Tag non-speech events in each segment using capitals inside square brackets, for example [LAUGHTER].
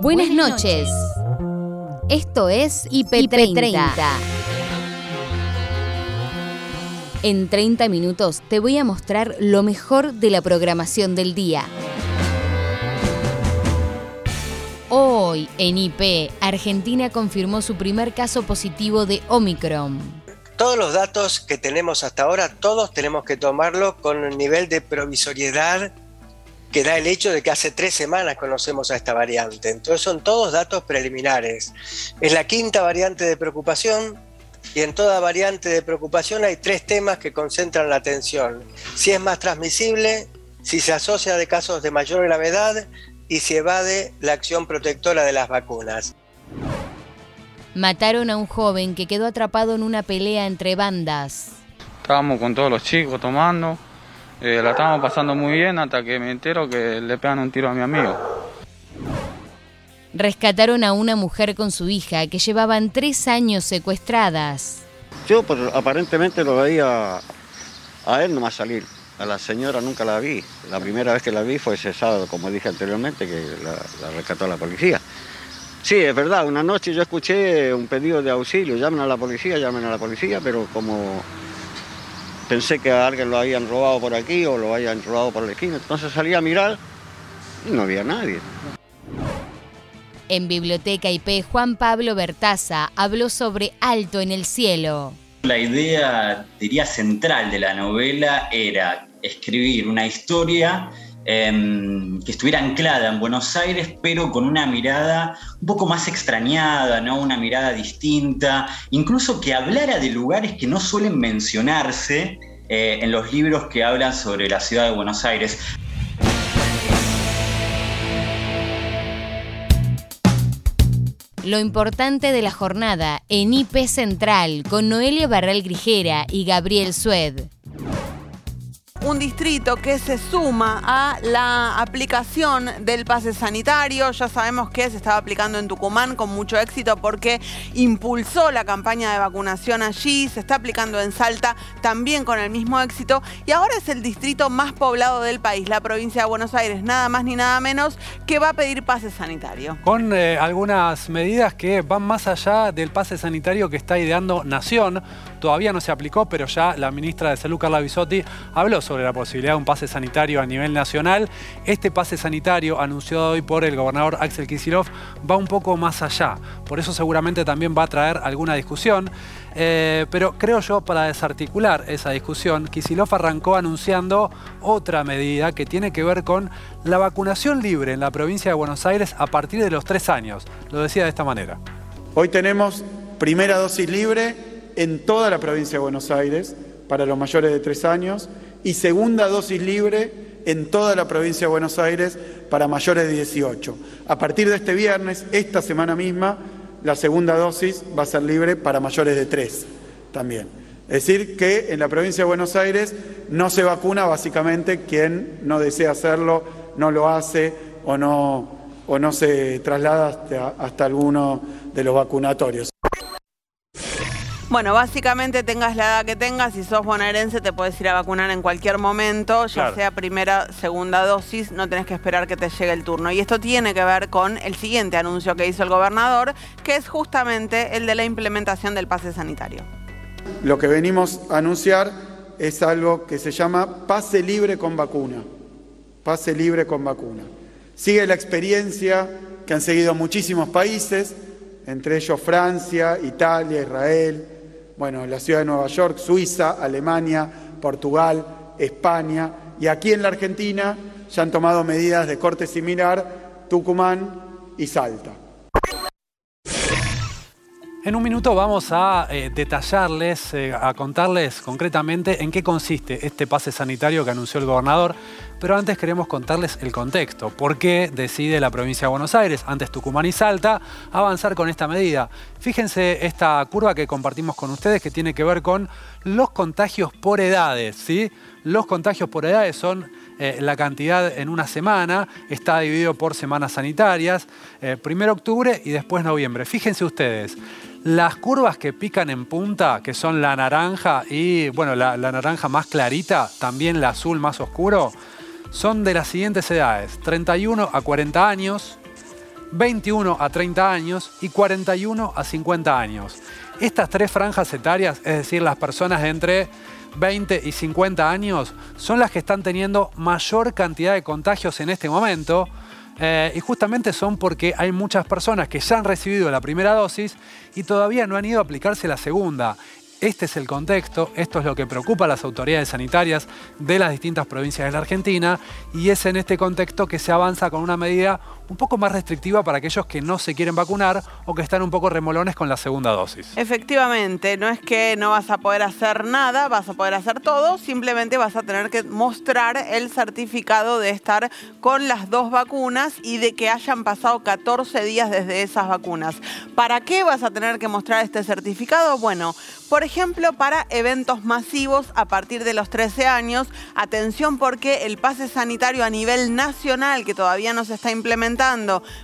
Buenas noches. Esto es IP30. En 30 minutos te voy a mostrar lo mejor de la programación del día. Hoy en IP, Argentina confirmó su primer caso positivo de Omicron. Todos los datos que tenemos hasta ahora, todos tenemos que tomarlo con un nivel de provisoriedad que da el hecho de que hace tres semanas conocemos a esta variante. Entonces son todos datos preliminares. Es la quinta variante de preocupación y en toda variante de preocupación hay tres temas que concentran la atención. Si es más transmisible, si se asocia de casos de mayor gravedad y si evade la acción protectora de las vacunas. Mataron a un joven que quedó atrapado en una pelea entre bandas. Estábamos con todos los chicos tomando eh, la estábamos pasando muy bien hasta que me entero que le pegan un tiro a mi amigo. Rescataron a una mujer con su hija que llevaban tres años secuestradas. Yo pues, aparentemente lo veía a él nomás salir. A la señora nunca la vi. La primera vez que la vi fue ese sábado, como dije anteriormente, que la, la rescató la policía. Sí, es verdad, una noche yo escuché un pedido de auxilio, llamen a la policía, llamen a la policía, pero como pensé que a alguien lo habían robado por aquí o lo habían robado por la esquina. Entonces salí a mirar y no había nadie. En Biblioteca IP, Juan Pablo Bertaza habló sobre Alto en el Cielo. La idea, diría, central de la novela era escribir una historia Em, que estuviera anclada en Buenos Aires, pero con una mirada un poco más extrañada, ¿no? una mirada distinta, incluso que hablara de lugares que no suelen mencionarse eh, en los libros que hablan sobre la ciudad de Buenos Aires. Lo importante de la jornada en IP Central con Noelia Barral Grijera y Gabriel Sued un distrito que se suma a la aplicación del pase sanitario. Ya sabemos que se estaba aplicando en Tucumán con mucho éxito porque impulsó la campaña de vacunación allí. Se está aplicando en Salta también con el mismo éxito. Y ahora es el distrito más poblado del país, la provincia de Buenos Aires, nada más ni nada menos, que va a pedir pase sanitario. Con eh, algunas medidas que van más allá del pase sanitario que está ideando Nación. Todavía no se aplicó, pero ya la ministra de Salud, Carla Bisotti, habló sobre la posibilidad de un pase sanitario a nivel nacional. Este pase sanitario anunciado hoy por el gobernador Axel Kicillof va un poco más allá. Por eso seguramente también va a traer alguna discusión. Eh, pero creo yo, para desarticular esa discusión, Kicillof arrancó anunciando otra medida que tiene que ver con la vacunación libre en la provincia de Buenos Aires a partir de los tres años. Lo decía de esta manera. Hoy tenemos primera dosis libre en toda la provincia de Buenos Aires para los mayores de tres años y segunda dosis libre en toda la provincia de Buenos Aires para mayores de 18. A partir de este viernes, esta semana misma, la segunda dosis va a ser libre para mayores de 3 también. Es decir, que en la provincia de Buenos Aires no se vacuna básicamente quien no desea hacerlo, no lo hace o no, o no se traslada hasta alguno de los vacunatorios. Bueno, básicamente tengas la edad que tengas, si sos bonaerense te puedes ir a vacunar en cualquier momento, ya sea primera, segunda dosis, no tenés que esperar que te llegue el turno. Y esto tiene que ver con el siguiente anuncio que hizo el gobernador, que es justamente el de la implementación del pase sanitario. Lo que venimos a anunciar es algo que se llama pase libre con vacuna. Pase libre con vacuna. Sigue la experiencia que han seguido muchísimos países, entre ellos Francia, Italia, Israel, bueno, la ciudad de Nueva York, Suiza, Alemania, Portugal, España y aquí en la Argentina ya han tomado medidas de corte similar Tucumán y Salta. En un minuto vamos a eh, detallarles, eh, a contarles concretamente en qué consiste este pase sanitario que anunció el gobernador, pero antes queremos contarles el contexto. ¿Por qué decide la provincia de Buenos Aires, antes Tucumán y Salta, avanzar con esta medida? Fíjense esta curva que compartimos con ustedes que tiene que ver con los contagios por edades, ¿sí? Los contagios por edades son eh, la cantidad en una semana, está dividido por semanas sanitarias, primero octubre y después noviembre. Fíjense ustedes, las curvas que pican en punta, que son la naranja y, bueno, la, naranja más clarita, también la azul más oscuro, son de las siguientes edades, 31 a 40 años, 21 a 30 años y 41 a 50 años. Estas tres franjas etarias, es decir, las personas de entre 20 y 50 años, son las que están teniendo mayor cantidad de contagios en este momento. Eh, y justamente son porque hay muchas personas que ya han recibido la primera dosis y todavía no han ido a aplicarse la segunda. Este es el contexto, esto es lo que preocupa a las autoridades sanitarias de las distintas provincias de la Argentina y es en este contexto que se avanza con una medida un poco más restrictiva para aquellos que no se quieren vacunar o que están un poco remolones con la segunda dosis. Efectivamente, no es que no vas a poder hacer nada, vas a poder hacer todo, simplemente vas a tener que mostrar el certificado de estar con las dos vacunas y de que hayan pasado 14 días desde esas vacunas. ¿Para qué vas a tener que mostrar este certificado? Bueno, por ejemplo, para eventos masivos a partir de los 13 años, atención porque el pase sanitario a nivel nacional, que todavía no se está implementando,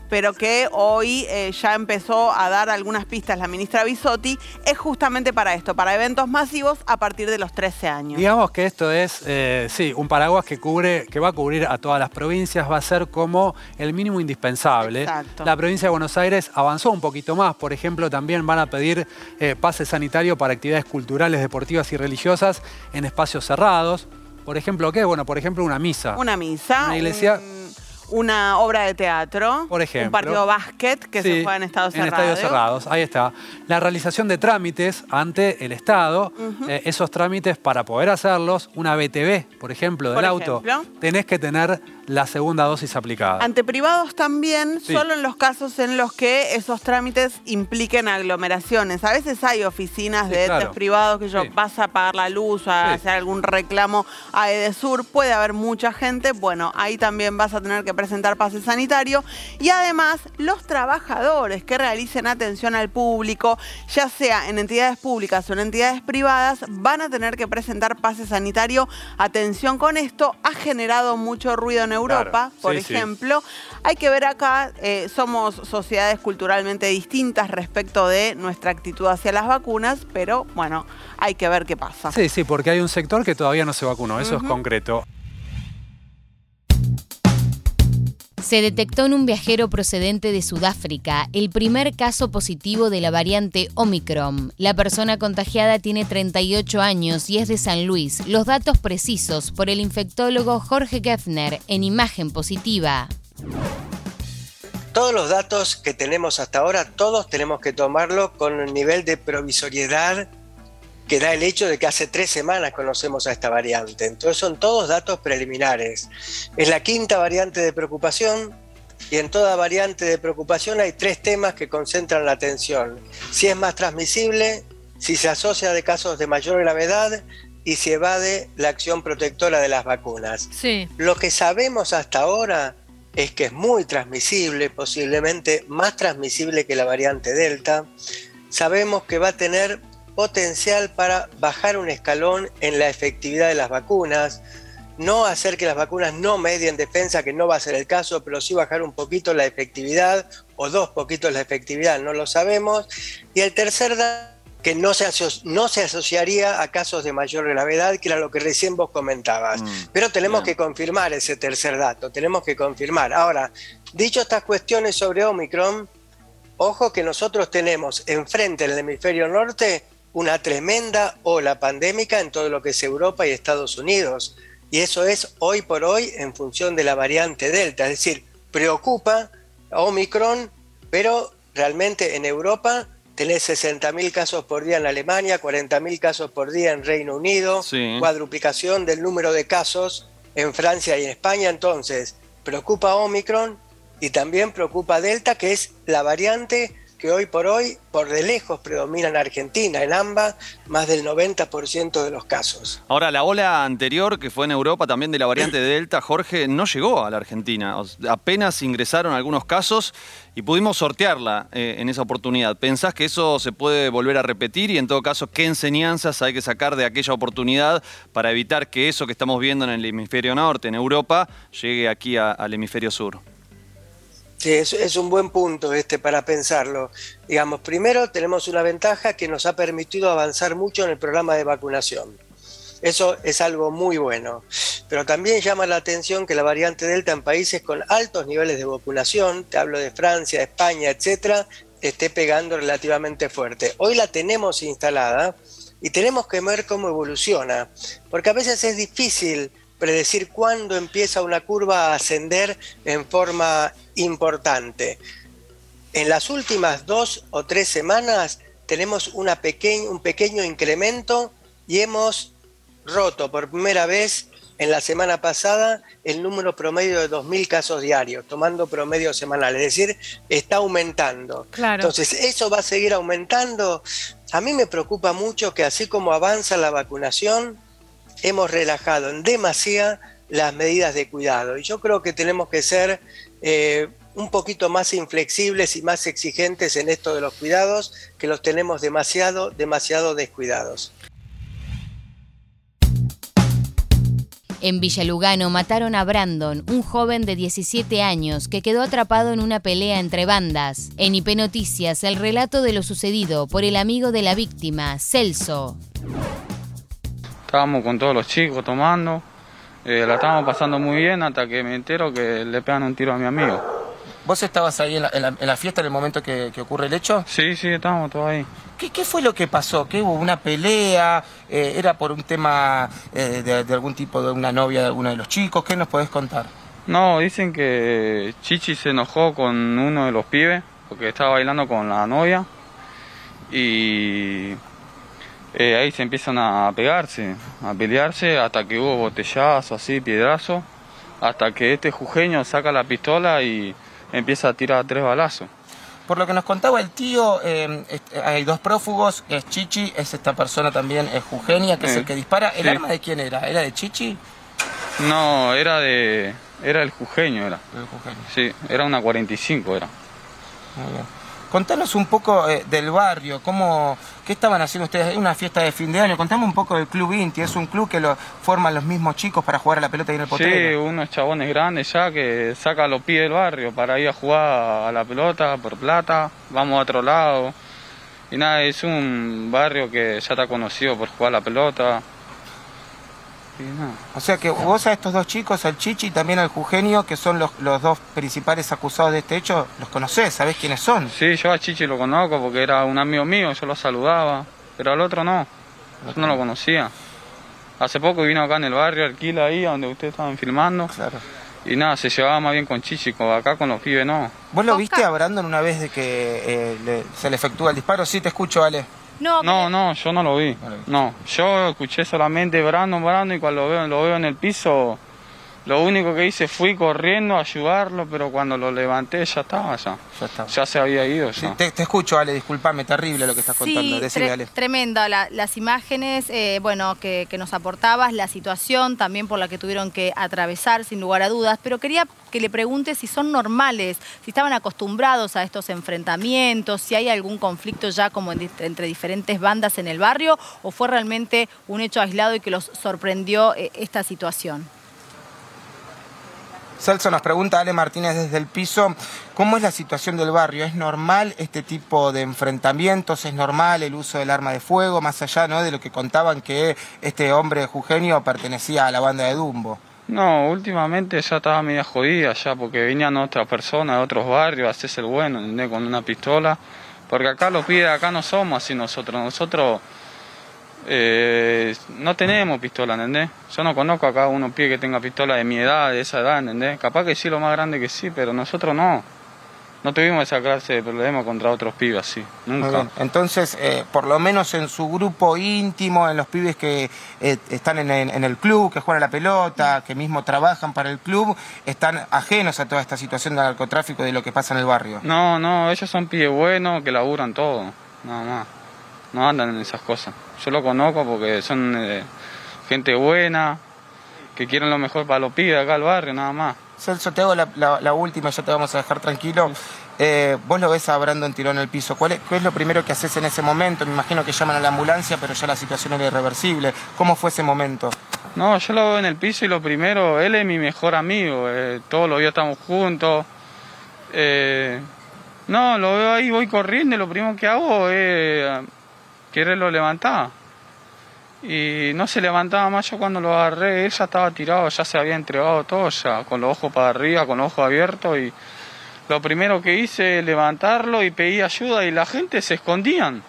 pero que hoy eh, ya empezó a dar algunas pistas la ministra Bisotti, es justamente para esto, para eventos masivos a partir de los 13 años. Digamos que esto es, eh, sí, un paraguas que cubre, que va a cubrir a todas las provincias, va a ser como el mínimo indispensable. Exacto. La provincia de Buenos Aires avanzó un poquito más, por ejemplo, también van a pedir eh, pase sanitario para actividades culturales, deportivas y religiosas en espacios cerrados. Por ejemplo, ¿qué? Bueno, por ejemplo, una misa. Una misa. Una iglesia. un- una obra de teatro. Por ejemplo. Un partido de básquet que se juega en estados En cerrados. estadios cerrados, ahí está. La realización de trámites ante el Estado, eh, esos trámites para poder hacerlos, una BTV, por ejemplo, del Por auto, ejemplo. tenés que tener la segunda dosis aplicada. Ante privados también, Sí. solo en los casos en los que esos trámites impliquen aglomeraciones. A veces hay oficinas Sí, de entes claro. privados que yo Sí. vas a pagar la luz, a hacer algún reclamo a Edesur, puede haber mucha gente. Bueno, ahí también vas a tener que presentar pase sanitario. Y además, los trabajadores que realicen atención al público, ya sea en entidades públicas o en entidades privadas, van a tener que presentar pase sanitario. Atención con esto, ha generado mucho ruido en Europa, Claro. por Sí, sí. ejemplo. Hay que ver acá, eh, somos sociedades culturalmente distintas respecto de nuestra actitud hacia las vacunas, pero bueno, hay que ver qué pasa. Sí, sí, porque hay un sector que todavía no se vacunó, eso es concreto. Se detectó en un viajero procedente de Sudáfrica el primer caso positivo de la variante Omicron. La persona contagiada tiene 38 años y es de San Luis. Los datos precisos por el infectólogo Jorge Geffner en imagen positiva. Todos los datos que tenemos hasta ahora, todos tenemos que tomarlo con un nivel de provisoriedad que da el hecho de que hace tres semanas conocemos a esta variante. Entonces son todos datos preliminares. Es la quinta variante de preocupación y en toda variante de preocupación hay tres temas que concentran la atención. Si es más transmisible, si se asocia de casos de mayor gravedad y si evade la acción protectora de las vacunas. Sí. Lo que sabemos hasta ahora es que es muy transmisible, posiblemente más transmisible que la variante Delta. Sabemos que va a tener potencial para bajar un escalón en la efectividad de las vacunas, no hacer que las vacunas no medien defensa, que no va a ser el caso, pero sí bajar un poquito la efectividad o dos poquitos la efectividad, no lo sabemos. Y el tercer dato que no se, no se asociaría a casos de mayor gravedad, que era lo que recién vos comentabas. Mm, Pero tenemos bien. que confirmar ese tercer dato, tenemos que confirmar. Ahora, dicho estas cuestiones sobre Omicron, ojo que nosotros tenemos enfrente en el hemisferio norte una tremenda ola pandémica en todo lo que es Europa y Estados Unidos. Y eso es hoy por hoy en función de la variante Delta. Es decir, preocupa a Omicron, pero realmente en Europa tenés 60.000 casos por día en Alemania, 40.000 casos por día en Reino Unido, Sí. cuadruplicación del número de casos en Francia y en España. Entonces, preocupa Omicron y también preocupa Delta, que es la variante que hoy por hoy, por de lejos, predomina en Argentina, en AMBA, más del 90% de los casos. Ahora, la ola anterior, que fue en Europa, también de la variante [CLEARS THROAT] Delta, Jorge, no llegó a la Argentina. Apenas ingresaron algunos casos y pudimos sortearla eh, en esa oportunidad. ¿Pensás que eso se puede volver a repetir? Y en todo caso, ¿qué enseñanzas hay que sacar de aquella oportunidad para evitar que eso que estamos viendo en el hemisferio norte, en Europa, llegue aquí a- al hemisferio sur? Sí, es, un buen punto este para pensarlo. Digamos, primero tenemos una ventaja que nos ha permitido avanzar mucho en el programa de vacunación. Eso es algo muy bueno. Pero también llama la atención que la variante Delta en países con altos niveles de vacunación, te hablo de Francia, España, etcétera, esté pegando relativamente fuerte. Hoy la tenemos instalada y tenemos que ver cómo evoluciona, porque a veces es difícil predecir cuándo empieza una curva a ascender en forma importante. En las últimas dos o tres semanas tenemos una un pequeño incremento y hemos roto por primera vez en la semana pasada el número promedio de 2.000 casos diarios, tomando promedio semanal, es decir, está aumentando. Entonces, ¿eso va a seguir aumentando? A mí me preocupa mucho que así como avanza la vacunación, hemos relajado en demasía las medidas de cuidado. Y yo creo que tenemos que ser eh, un poquito más inflexibles y más exigentes en esto de los cuidados, que los tenemos demasiado, demasiado descuidados. En Villalugano mataron a Brandon, un joven de 17 años que quedó atrapado en una pelea entre bandas. En IP Noticias, el relato de lo sucedido por el amigo de la víctima, Celso. Estábamos con todos los chicos tomando, eh, la estábamos pasando muy bien hasta que me entero que le pegan un tiro a mi amigo. ¿Vos estabas ahí en la, fiesta en el momento que, ocurre el hecho? Sí, sí, estábamos todos ahí. ¿Qué, fue lo que pasó? ¿Qué hubo? ¿Una pelea? Eh, ¿Era por un tema eh, de, algún tipo de una novia de alguno de los chicos? ¿Qué nos podés contar? No, dicen que Chichi se enojó con uno de los pibes porque estaba bailando con la novia y eh, ahí se empiezan a pegarse, a pelearse hasta que hubo botellazo, así, piedrazo, hasta que este jujeño saca la pistola y empieza a tirar tres balazos. Por lo que nos contaba el tío, eh, hay dos prófugos, es Chichi, es esta persona también, es Eugenia, que es el que dispara. ¿El arma de quién era? ¿Era de Chichi? No, era de... era el jujeño, era. El jujeño. Sí, era una 45, era. Muy bien. Contanos un poco eh, del barrio, cómo, qué estaban haciendo ustedes. Una fiesta de fin de año. Contame un poco del Club Inti. Es un club que lo forman los mismos chicos para jugar a la pelota y en el potrero. Sí, unos chabones grandes ya que sacan los pies del barrio para ir a jugar a la pelota por plata. Vamos a otro lado. Y nada, es un barrio que ya está conocido por jugar a la pelota. O sea que vos a estos dos chicos, al Chichi y también al Jugenio, que son los, dos principales acusados de este hecho, ¿los conocés? ¿Sabés quiénes son? Sí, yo a Chichi lo conozco porque era un amigo mío, yo lo saludaba, pero al otro no, yo no lo conocía. Hace poco vino acá en el barrio, alquila ahí, donde ustedes estaban filmando. Claro. Y nada, se llevaba más bien con Chichi, acá con los pibes no. ¿Vos lo viste a Brandon una vez de que eh, se le efectúa el disparo? Sí, te escucho, Ale. No, no, yo no lo vi. No, yo escuché solamente Brandon, Brandon y cuando lo veo, lo veo en el piso, lo único que hice fui corriendo a ayudarlo, pero cuando lo levanté ya estaba ya. Ya, se había ido te, escucho, Ale, disculpame, terrible lo que estás contando. Sí, tremenda. las imágenes, eh, bueno, que, nos aportabas, la situación también por la que tuvieron que atravesar, sin lugar a dudas. Pero quería que le pregunte si son normales, si estaban acostumbrados a estos enfrentamientos, si hay algún conflicto ya como entre diferentes bandas en el barrio, o fue realmente un hecho aislado y que los sorprendió eh, esta situación. Celso nos pregunta Ale Martínez desde el piso, ¿cómo es la situación del barrio? ¿Es normal este tipo de enfrentamientos? ¿Es normal el uso del arma de fuego? Más allá ¿no? de lo que contaban que este hombre Jugenio pertenecía a la banda de Dumbo. No, últimamente ya estaba media jodida ya porque venían otras personas de otros barrios a hacerse el bueno, Con una pistola. Porque acá los pide, acá no somos así nosotros. Nosotros eh, no tenemos pistola, ¿entendés? Yo no conozco acá uno pie que tenga pistola de mi edad, de esa edad, ¿entendés? Capaz que sí, lo más grande que sí, pero nosotros no. No tuvimos esa clase de problema contra otros pibes así, nunca. Entonces, eh, por lo menos en su grupo íntimo, en los pibes que eh, están en, en, el club, que juegan a la pelota, que mismo trabajan para el club, están ajenos a toda esta situación del narcotráfico y de lo que pasa en el barrio. No, no, ellos son pibes buenos que laburan todo, nada más no andan en esas cosas. Yo lo conozco porque son eh, gente buena, que quieren lo mejor para los pibes acá al barrio, nada más. Celso, te hago la, última, ya te vamos a dejar tranquilo. Eh, vos lo ves a Brandon tiró en el piso. ¿Cuál es, ¿Qué es lo primero que haces en ese momento? Me imagino que llaman a la ambulancia, pero ya la situación era irreversible. ¿Cómo fue ese momento? No, yo lo veo en el piso y lo primero, él es mi mejor amigo. Eh, todos los días estamos juntos. no, lo veo ahí, voy corriendo y lo primero que hago es quererlo levantar. y no se levantaba más. Yo cuando lo agarré, él ya estaba tirado, ya se había entregado todo, ya con los ojos para arriba, con los ojos abiertos. Y lo primero que hice levantarlo y pedí ayuda y la gente se escondían.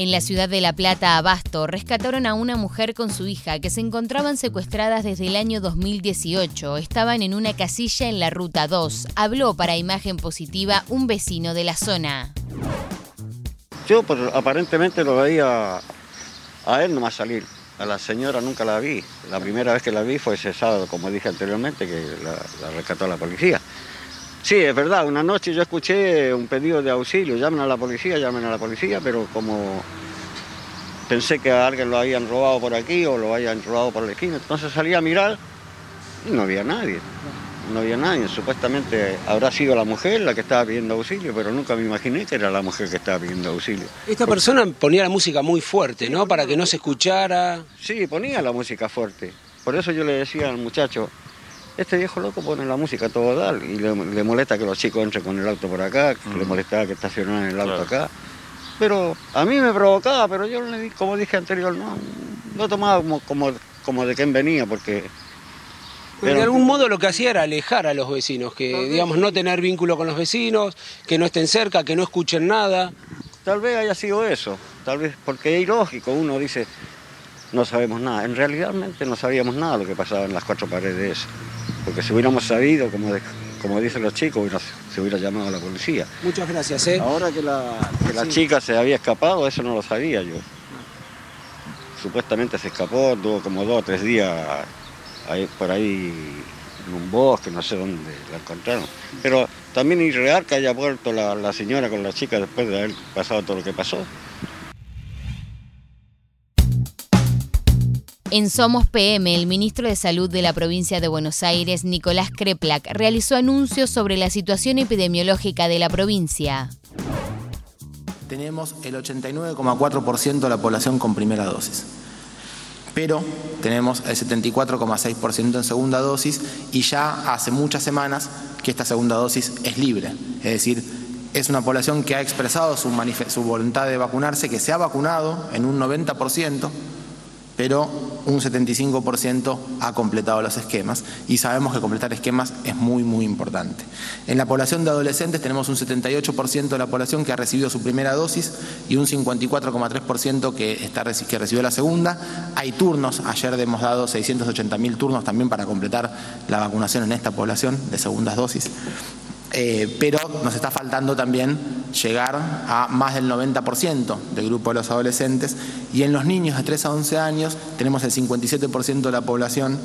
En la ciudad de La Plata, Abasto, rescataron a una mujer con su hija que se encontraban secuestradas desde el año 2018. Estaban en una casilla en la Ruta 2. Habló para Imagen Positiva un vecino de la zona. Yo pues, aparentemente lo veía a él nomás salir. A la señora nunca la vi. La primera vez que la vi fue ese sábado, como dije anteriormente, que la, la rescató la policía. Sí, es verdad, una noche yo escuché un pedido de auxilio, llamen a la policía, llamen a la policía, pero como pensé que a alguien lo habían robado por aquí o lo habían robado por la esquina, entonces salí a mirar y no había nadie, no había nadie. Supuestamente habrá sido la mujer la que estaba pidiendo auxilio, pero nunca me imaginé que era la mujer que estaba pidiendo auxilio. Esta persona ponía la música muy fuerte, ¿no? Para que no se escuchara. Sí, ponía la música fuerte. Por eso yo le decía al muchacho, este viejo loco pone la música a todo dar y le, le molesta que los chicos entren con el auto por acá, le molestaba que estacionaran el auto acá. Pero a mí me provocaba, pero yo, le di- como dije anterior, no, no tomaba como, como, como de quién venía, porque... Pero de algún modo lo que hacía era alejar a los vecinos, que digamos no tener vínculo con los vecinos, que no estén cerca, que no escuchen nada. Tal vez haya sido eso, tal vez porque es ilógico, uno dice, no sabemos nada. En realidad no sabíamos nada de lo que pasaba en las cuatro paredes esas. Porque si hubiéramos sabido, como, de- como dicen los chicos, hubiera- se hubiera llamado a la policía. Muchas gracias, ¿eh? Ahora que la, que la chica se había escapado, eso no lo sabía yo. Supuestamente se escapó, tuvo como dos o tres días ahí, por ahí en un bosque, no sé dónde la encontraron. Pero también es irreal que haya vuelto la, la señora con la chica después de haber pasado todo lo que pasó. En Somos PM, el ministro de Salud de la provincia de Buenos Aires, Nicolás Kreplak, realizó anuncios sobre la situación epidemiológica de la provincia. tenemos el 89,4% de la población con primera dosis. Pero tenemos el 74,6% en segunda dosis y ya hace muchas semanas que esta segunda dosis es libre. Es decir, es una población que ha expresado su, su voluntad de vacunarse, que se ha vacunado en un 90%, pero un 75% ha completado los esquemas y sabemos que completar esquemas es muy, muy importante. En la población de adolescentes tenemos un 78% de la población que ha recibido su primera dosis y un 54,3% que, que recibió la segunda. Hay turnos, ayer hemos dado 680.000 turnos también para completar la vacunación en esta población de segundas dosis. Eh, pero nos está faltando también llegar a más del 90% del grupo de los adolescentes y en los niños de 3 a 11 años tenemos el 57% de la población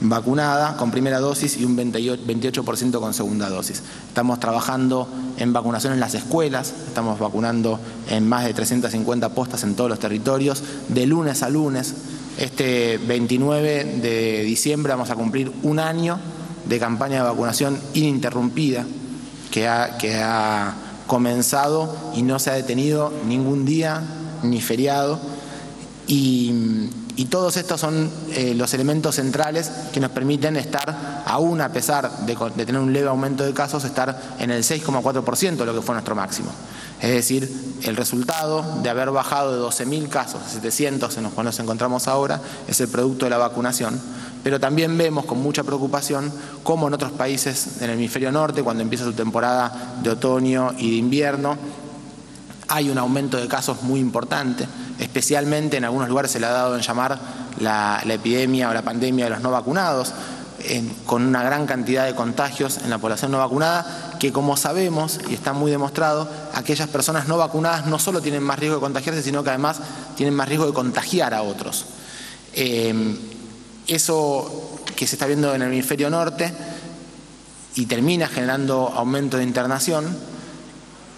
vacunada con primera dosis y un 28 28% con segunda dosis. Estamos trabajando en vacunación en las escuelas, estamos vacunando en más de 350 postas en todos los territorios, de lunes a lunes. Este 29 de diciembre vamos a cumplir un año de campaña de vacunación ininterrumpida que ha, que ha comenzado y no se ha detenido ningún día ni feriado. Y, y todos estos son eh, los elementos centrales que nos permiten estar, aún a pesar de, tener un leve aumento de casos, estar en el 6,4%, lo que fue nuestro máximo. Es decir, el resultado de haber bajado de 12.000 casos a 700 en los cuales nos encontramos ahora es el producto de la vacunación. Pero también vemos con mucha preocupación cómo en otros países del hemisferio norte, cuando empieza su temporada de otoño y de invierno, hay un aumento de casos muy importante, especialmente en algunos lugares se le ha dado en llamar la, epidemia o la pandemia de los no vacunados, con una gran cantidad de contagios en la población no vacunada, que como sabemos y está muy demostrado, aquellas personas no vacunadas no solo tienen más riesgo de contagiarse, sino que además tienen más riesgo de contagiar a otros. Eh, eso que se está viendo en el hemisferio norte y termina generando aumento de internación,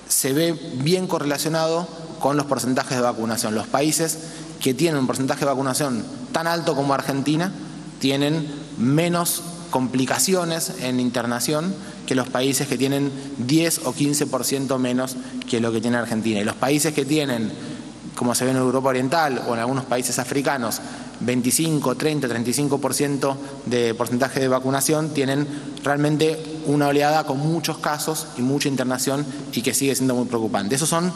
se ve bien correlacionado con los porcentajes de vacunación. Los países que tienen un porcentaje de vacunación tan alto como Argentina tienen menos complicaciones en internación que los países que tienen 10 o 15% menos que lo que tiene Argentina. Y los países que tienen, como se ve en Europa Oriental o en algunos países africanos, 25, 30, 35% de porcentaje de vacunación, tienen realmente una oleada con muchos casos y mucha internación y que sigue siendo muy preocupante. Esos son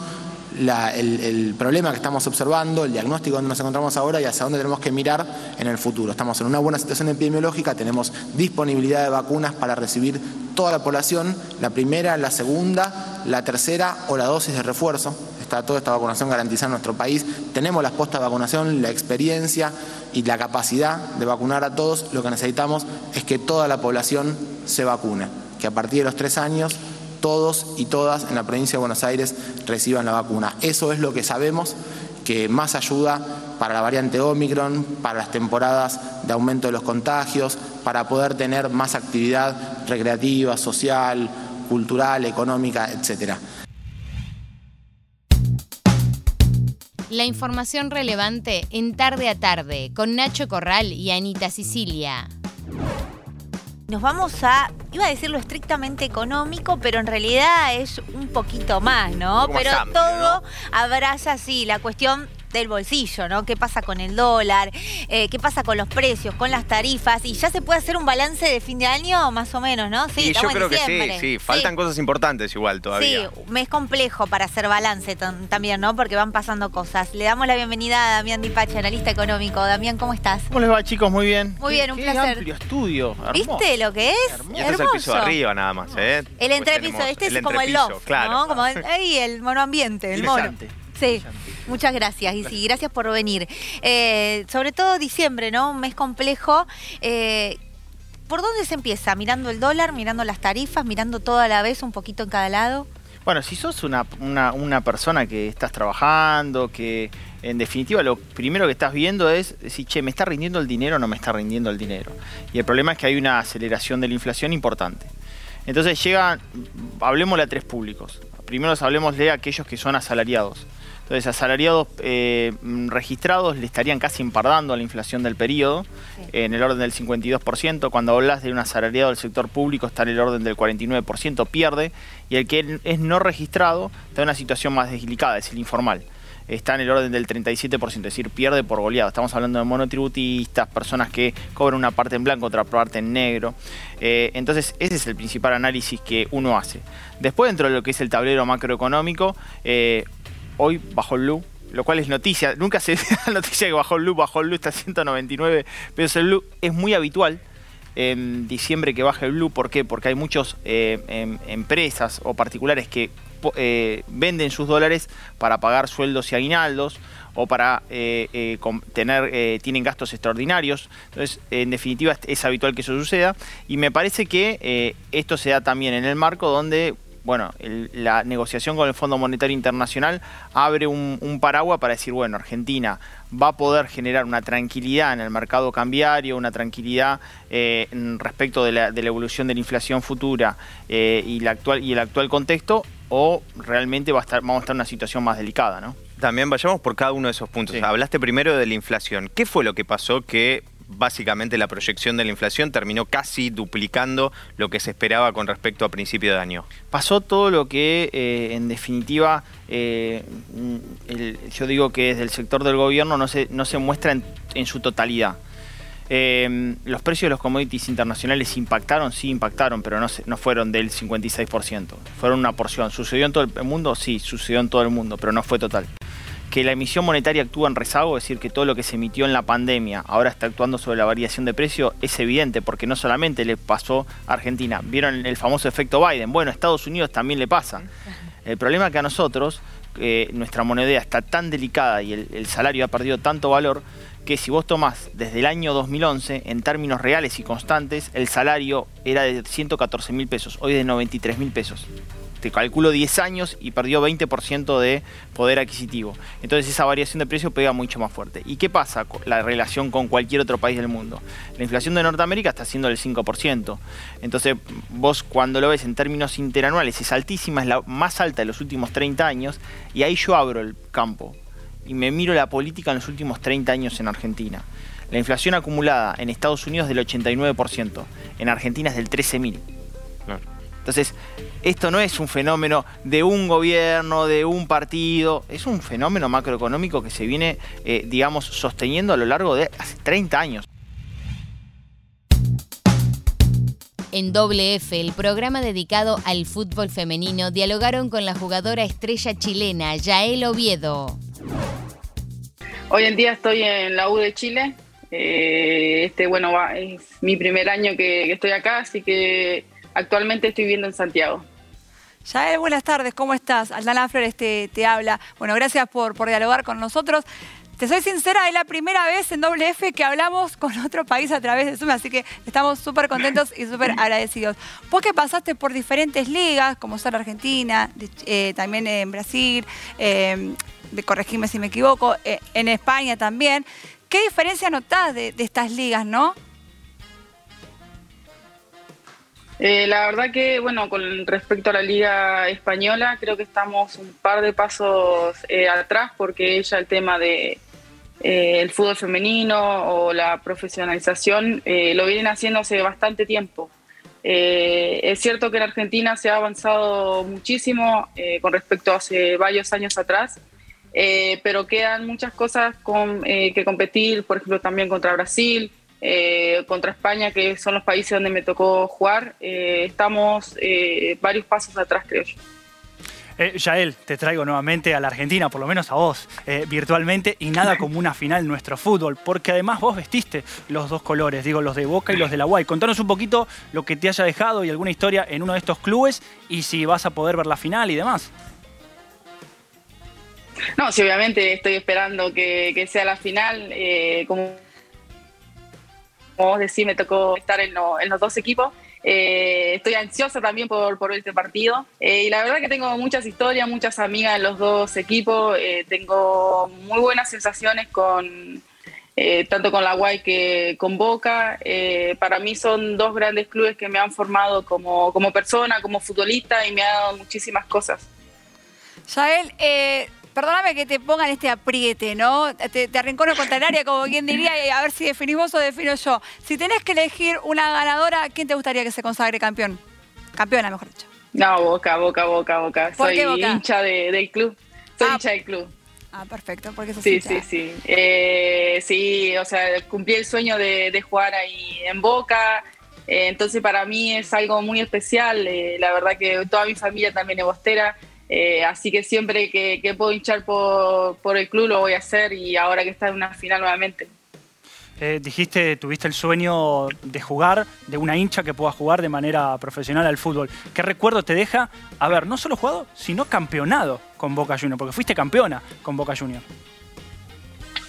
el, el problema que estamos observando, el diagnóstico donde nos encontramos ahora y hacia dónde tenemos que mirar en el futuro. Estamos en una buena situación epidemiológica, tenemos disponibilidad de vacunas para recibir toda la población, la primera, la segunda, la tercera o la dosis de refuerzo. Está toda esta vacunación garantizada en nuestro país. Tenemos las postas de vacunación, la experiencia y la capacidad de vacunar a todos. Lo que necesitamos es que toda la población se vacune, que a partir de los tres años todos y todas en la provincia de Buenos Aires reciban la vacuna. Eso es lo que sabemos que más ayuda para la variante Omicron, para las temporadas de aumento de los contagios, para poder tener más actividad recreativa, social, cultural, económica, etcétera. La información relevante en tarde a tarde con Nacho Corral y Anita Sicilia. Nos vamos a, iba a decirlo estrictamente económico, pero en realidad es un poquito más, ¿no? Pero amplio, todo abraza así la cuestión del bolsillo, ¿no? ¿Qué pasa con el dólar? Eh, ¿Qué pasa con los precios, con las tarifas? Y ya se puede hacer un balance de fin de año, más o menos, ¿no? Sí, y yo estamos en creo que sí, sí. Faltan cosas importantes igual todavía. Sí, me es complejo para hacer balance tam- también, ¿no? Porque van pasando cosas. Le damos la bienvenida a Damián Dipache, analista económico. Damián, ¿cómo estás? ¿Cómo les va, chicos? Muy bien. Muy bien, un Qué placer. amplio estudio. hermoso. ¿Viste lo que es? Y este es el piso de arriba nada más, ¿eh? El entrepiso, este el es como el loft, claro. ¿no? Como el, [LAUGHS] ahí, el monoambiente, el mono. Sí, muchas gracias. Y sí, gracias por venir. Eh, sobre todo diciembre, ¿no? Un mes complejo. Eh, ¿Por dónde se empieza? ¿Mirando el dólar, mirando las tarifas, mirando todo a la vez, un poquito en cada lado? Bueno, si sos una, una, una persona que estás trabajando, que en definitiva lo primero que estás viendo es si, che, ¿me está rindiendo el dinero o no me está rindiendo el dinero? Y el problema es que hay una aceleración de la inflación importante. Entonces llegan, hablemosle a tres públicos. Primero hablemosle a aquellos que son asalariados. Entonces, asalariados eh, registrados le estarían casi empardando a la inflación del periodo, en el orden del 52%. Cuando hablas de un asalariado del sector público, está en el orden del 49%, pierde. Y el que es no registrado está en una situación más delicada, es el informal. Está en el orden del 37%, es decir, pierde por goleado. Estamos hablando de monotributistas, personas que cobran una parte en blanco, otra parte en negro. Eh, entonces, ese es el principal análisis que uno hace. Después, dentro de lo que es el tablero macroeconómico, eh, hoy bajó el blue, lo cual es noticia. Nunca se [LAUGHS] da noticia que bajó el blue, bajó el blue, está a 199 pesos el blue. Es muy habitual en diciembre que baje el blue. ¿Por qué? Porque hay muchas empresas o particulares que eh, venden sus dólares para pagar sueldos y aguinaldos o para eh, eh, tener, eh, tienen gastos extraordinarios. Entonces, en definitiva, es, habitual que eso suceda. Y me parece que eh, esto se da también en el marco donde bueno, el- la negociación con el Fondo Monetario Internacional abre un, un paraguas para decir, bueno, Argentina va a poder generar una tranquilidad en el mercado cambiario, una tranquilidad eh, respecto de la, de la evolución de la inflación futura eh, y, la actual, y el actual contexto, o realmente va a estar, vamos a estar en una situación más delicada, ¿no? También vayamos por cada uno de esos puntos. Hablaste primero de la inflación. ¿Qué fue lo que pasó que básicamente la proyección de la inflación terminó casi duplicando lo que se esperaba con respecto a principio de año? pasó todo lo que eh, en definitiva eh, yo digo que desde el sector del gobierno no se, no se muestra en, su totalidad. Eh, los precios de los commodities internacionales impactaron, sí impactaron, pero no, no fueron del 56%. Fueron una porción. ¿Sucedió en todo el mundo? Sí, sucedió en todo el mundo, pero no fue total. Que la emisión monetaria actúa en rezago, es decir, que todo lo que se emitió en la pandemia ahora está actuando sobre la variación de precio, es evidente, porque no solamente le pasó a Argentina. ¿Vieron el famoso efecto Biden? Bueno, a Estados Unidos también le pasa. El problema es que a nosotros, eh, nuestra moneda está tan delicada y el, el salario ha perdido tanto valor que si vos tomás desde el año 2011, en términos reales y constantes, el salario era de 114 mil pesos, hoy de 93 mil pesos. Te calculo 10 años y perdió 20% de poder adquisitivo. Entonces esa variación de precio pega mucho más fuerte. ¿Y qué pasa con la relación con cualquier otro país del mundo? La inflación de Norteamérica está siendo del 5%. Entonces vos cuando lo ves en términos interanuales es altísima, es la más alta de los últimos 30 años. Y ahí yo abro el campo y me miro la política en los últimos 30 años en Argentina. La inflación acumulada en Estados Unidos es del 89%, en Argentina es del 13.000. Entonces, esto no es un fenómeno de un gobierno, de un partido, es un fenómeno macroeconómico que se viene, eh, digamos, sosteniendo a lo largo de hace 30 años. En Doble F, el programa dedicado al fútbol femenino, dialogaron con la jugadora estrella chilena, Yael Oviedo. Hoy en día estoy en la U de Chile. Eh, este, bueno, es mi primer año que, estoy acá, así que actualmente estoy viviendo en Santiago. Yael, buenas tardes, ¿cómo estás? Aldana Flores te, te habla. Bueno, gracias por, por dialogar con nosotros. Te soy sincera, es la primera vez en doble F que hablamos con otro país a través de Zoom, así que estamos súper contentos y súper [LAUGHS] agradecidos. Vos que pasaste por diferentes ligas, como ser Argentina, eh, también en Brasil, eh, corregime si me equivoco, eh, en España también, ¿qué diferencia notás de, de estas ligas, no? Eh, la verdad que, bueno, con respecto a la Liga Española, creo que estamos un par de pasos eh, atrás porque ya el tema de eh, el fútbol femenino o la profesionalización lo vienen haciendo hace bastante tiempo. es cierto que en Argentina se ha avanzado muchísimo con respecto a hace varios años atrás, pero quedan muchas cosas con, que competir, por ejemplo, también contra Brasil, eh, contra España, que son los países donde me tocó jugar, eh, estamos eh, varios pasos atrás, creo yo. Yael, te traigo nuevamente a la Argentina, por lo menos a vos, virtualmente, y nada como una final en nuestro fútbol, porque además vos vestiste los dos colores, digo, los de Boca y los de la Guay. Contanos un poquito lo que te haya dejado y alguna historia en uno de estos clubes y si vas a poder ver la final y demás. No, sí, obviamente estoy esperando que, que sea la final. como como vos decís, me tocó estar en, los dos equipos. Eh, estoy ansiosa también por, este partido. Eh, y la verdad que tengo muchas historias, muchas amigas en los dos equipos. Eh, tengo muy buenas sensaciones con tanto con la Guay que con Boca. para mí son dos grandes clubes que me han formado como, como persona, como futbolista y me han dado muchísimas cosas. Yael, perdóname que te pongan este apriete, ¿no? Te, te arrincono contra el área, como quien diría, y a ver si definís vos o defino yo. Si tenés que elegir una ganadora, ¿quién te gustaría que se consagre campeón? Campeona, mejor dicho. No, Boca, Boca, Boca, Boca. Soy hincha del club. Soy ah. hincha del club. Ah, perfecto, porque sos Sí, sí, sí. Eh, sí, o sea, cumplí el sueño de, jugar ahí en Boca. Eh, entonces para mí es algo muy especial. Eh, la verdad que toda mi familia también es bostera. Eh, así que siempre que, puedo hinchar por, el club lo voy a hacer y ahora que está en una final nuevamente. Eh, dijiste, tuviste el sueño de jugar, de una hincha que pueda jugar de manera profesional al fútbol. ¿Qué recuerdo te deja haber no solo jugado, sino campeonado con Boca Juniors? Porque fuiste campeona con Boca Juniors.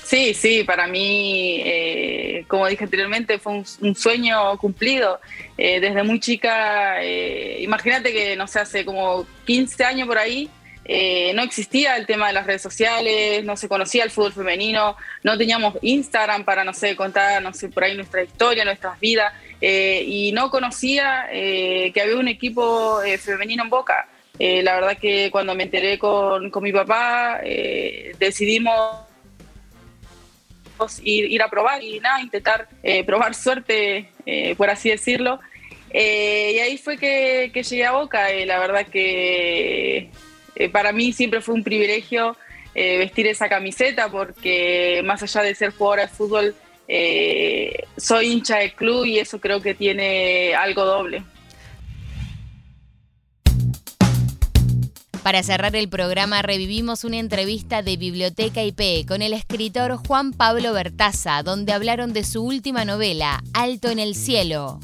Sí, sí, para mí, eh, como dije anteriormente, fue un, sueño cumplido. Eh, desde muy chica, eh, imagínate que, no sé, hace como 15 años por ahí, no existía el tema de las redes sociales, no se conocía el fútbol femenino, no teníamos Instagram para, no sé, contar, no sé, por ahí nuestra historia, nuestras vidas, y no conocía que había un equipo femenino en Boca. la verdad que cuando me enteré con, con mi papá, decidimos ir, a probar y nada, intentar eh, probar suerte, eh, por así decirlo. Eh, y ahí fue que, llegué a Boca. la verdad que para mí siempre fue un privilegio vestir esa camiseta porque más allá de ser jugadora de fútbol, soy hincha del club y eso creo que tiene algo doble. Para cerrar el programa revivimos una entrevista de Biblioteca IP con el escritor Juan Pablo Bertaza, donde hablaron de su última novela, Alto en el Cielo.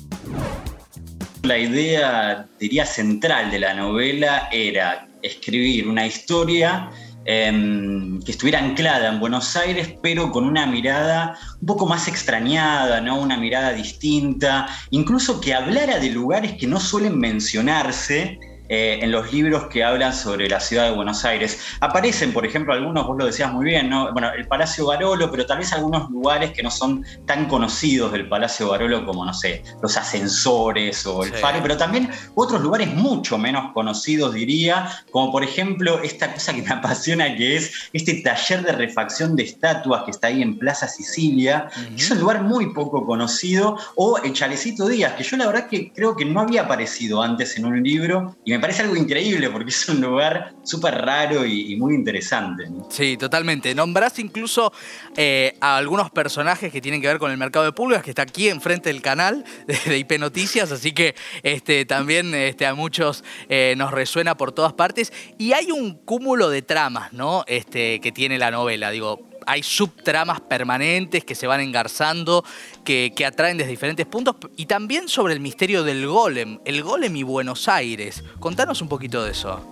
La idea, diría, central de la novela era escribir una historia em, que estuviera anclada en Buenos Aires, pero con una mirada un poco más extrañada, ¿no? Una mirada distinta, incluso que hablara de lugares que no suelen mencionarse eh, en los libros que hablan sobre la ciudad de Buenos Aires. Aparecen, por ejemplo, algunos, vos lo decías muy bien, ¿no? Bueno, el Palacio Barolo, pero tal vez algunos lugares que no son tan conocidos del Palacio Barolo como, no sé, los ascensores o el faro, pero también otros lugares mucho menos conocidos, diría, como por ejemplo esta cosa que me apasiona, que es este taller de refacción de estatuas que está ahí en Plaza Sicilia, es un lugar muy poco conocido, o el Chalecito Díaz, que yo la verdad que creo que no había aparecido antes en un libro y me parece algo increíble porque es un lugar súper raro y, muy interesante. Sí, totalmente. Nombrás incluso eh, a algunos personajes que tienen que ver con el mercado de pulgas, que está aquí enfrente del canal de, de IP Noticias, así que este, también este, a muchos eh, nos resuena por todas partes. Y hay un cúmulo de tramas, ¿no? Este, que tiene la novela. Digo, hay subtramas permanentes que se van engarzando, que, que atraen desde diferentes puntos. Y también sobre el misterio del golem, el golem y Buenos Aires. Contanos un poquito de eso.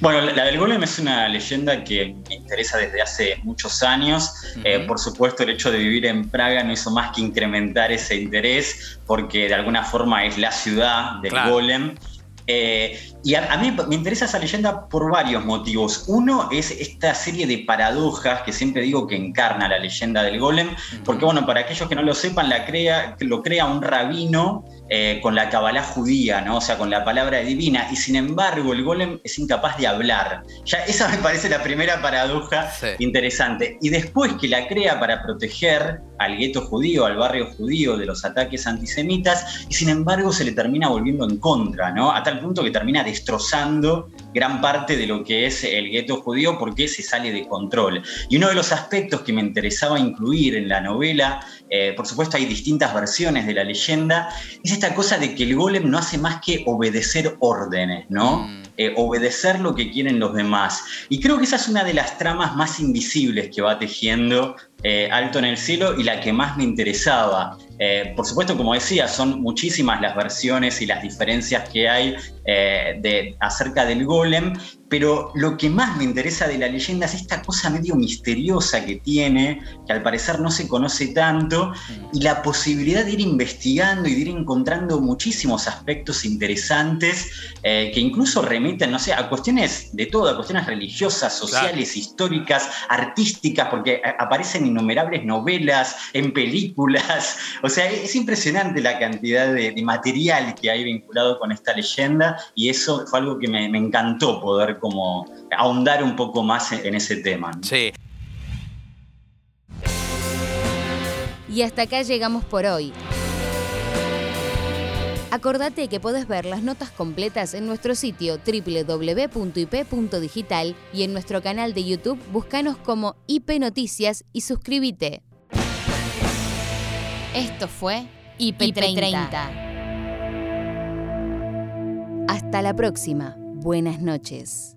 Bueno, la, del golem es una leyenda que me interesa desde hace muchos años. Eh, por supuesto, el hecho de vivir en Praga no hizo más que incrementar ese interés, porque de alguna forma es la ciudad del Claro. golem. Eh, y a, a mí me interesa esa leyenda por varios motivos. Uno es esta serie de paradojas que siempre digo que encarna la leyenda del golem, porque bueno, para aquellos que no lo sepan, la crea, lo crea un rabino eh, con la cabalá judía, ¿no? O sea, con la palabra divina, y sin embargo el golem es incapaz de hablar. Ya esa me parece la primera paradoja interesante. Y después que la crea para proteger al gueto judío, al barrio judío de los ataques antisemitas, y sin embargo se le termina volviendo en contra, ¿no? A tal punto que termina destrozando gran parte de lo que es el gueto judío porque se sale de control. Y uno de los aspectos que me interesaba incluir en la novela, eh, por supuesto hay distintas versiones de la leyenda, es esta cosa de que el golem no hace más que obedecer órdenes, ¿no? Eh, obedecer lo que quieren los demás. Y creo que esa es una de las tramas más invisibles que va tejiendo eh, Alto en el Cielo y la que más me interesaba. Eh, por supuesto, como decía, son muchísimas las versiones y las diferencias que hay eh, de, acerca del golem, pero lo que más me interesa de la leyenda es esta cosa medio misteriosa que tiene, que al parecer no se conoce tanto, y la posibilidad de ir investigando y de ir encontrando muchísimos aspectos interesantes eh, que incluso remiten, no sé, a cuestiones de todo, a cuestiones religiosas, sociales, históricas, artísticas, porque aparecen innumerables novelas, en películas, [LAUGHS] o sea, es impresionante la cantidad de, de material que hay vinculado con esta leyenda y eso fue algo que me, me encantó poder como ahondar un poco más en, en ese tema. ¿no? Sí. Y hasta acá llegamos por hoy. Acordate que podés ver las notas completas en nuestro sitio www.ip.digital y en nuestro canal de YouTube buscanos como IP Noticias y suscríbete. Esto fue IP30. Hasta la próxima. Buenas noches.